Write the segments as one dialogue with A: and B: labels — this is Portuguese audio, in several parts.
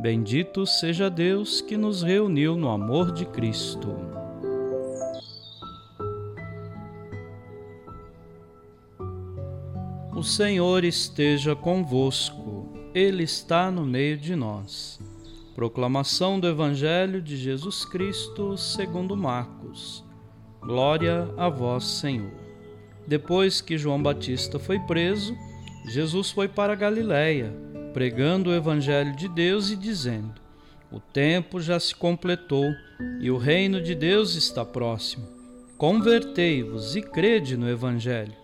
A: Bendito seja Deus que nos reuniu no amor de Cristo. O Senhor esteja convosco, Ele está no meio de nós. Proclamação do Evangelho de Jesus Cristo segundo Marcos. Glória a vós, Senhor. Depois que João Batista foi preso, Jesus foi para Galiléia pregando o Evangelho de Deus e dizendo: O tempo já se completou e o reino de Deus está próximo. Convertei-vos e crede no Evangelho.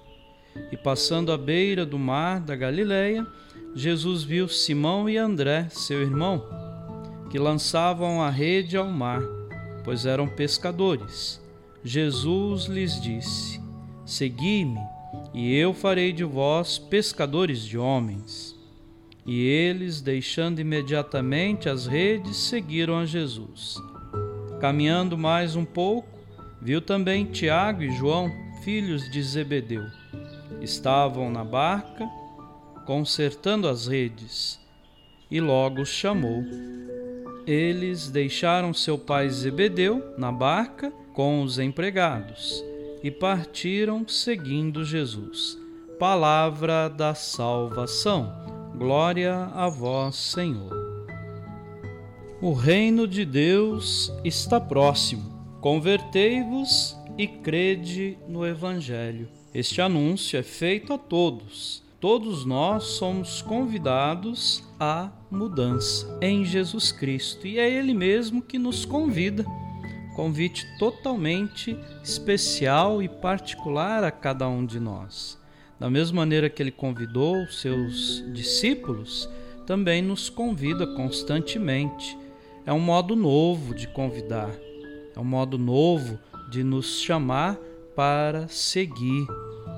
A: E passando à beira do mar da Galileia, Jesus viu Simão e André, seu irmão, que lançavam a rede ao mar, pois eram pescadores. Jesus lhes disse: Segui-me, e eu farei de vós pescadores de homens. E eles, deixando imediatamente as redes, seguiram a Jesus. Caminhando mais um pouco, viu também Tiago e João, filhos de Zebedeu. Estavam na barca, consertando as redes, e logo os chamou. Eles deixaram seu pai Zebedeu na barca com os empregados e partiram seguindo Jesus. Palavra da salvação. Glória a vós, Senhor. O reino de Deus está próximo. Convertei-vos e crede no Evangelho. Este anúncio é feito a todos. Todos nós somos convidados à mudança em Jesus Cristo e é Ele mesmo que nos convida. Convite totalmente especial e particular a cada um de nós. Da mesma maneira que ele convidou seus discípulos, também nos convida constantemente. É um modo novo de convidar, é um modo novo de nos chamar para seguir,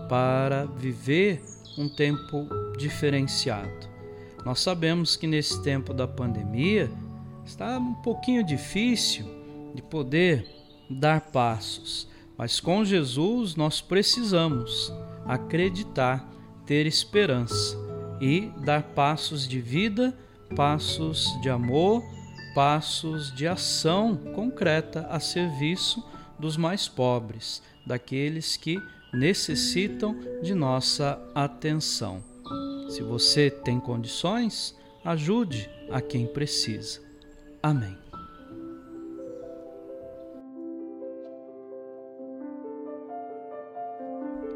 A: para viver um tempo diferenciado. Nós sabemos que nesse tempo da pandemia está um pouquinho difícil de poder dar passos, mas com Jesus nós precisamos acreditar, ter esperança e dar passos de vida, passos de amor, passos de ação concreta a serviço dos mais pobres, daqueles que necessitam de nossa atenção. Se você tem condições, ajude a quem precisa. Amém.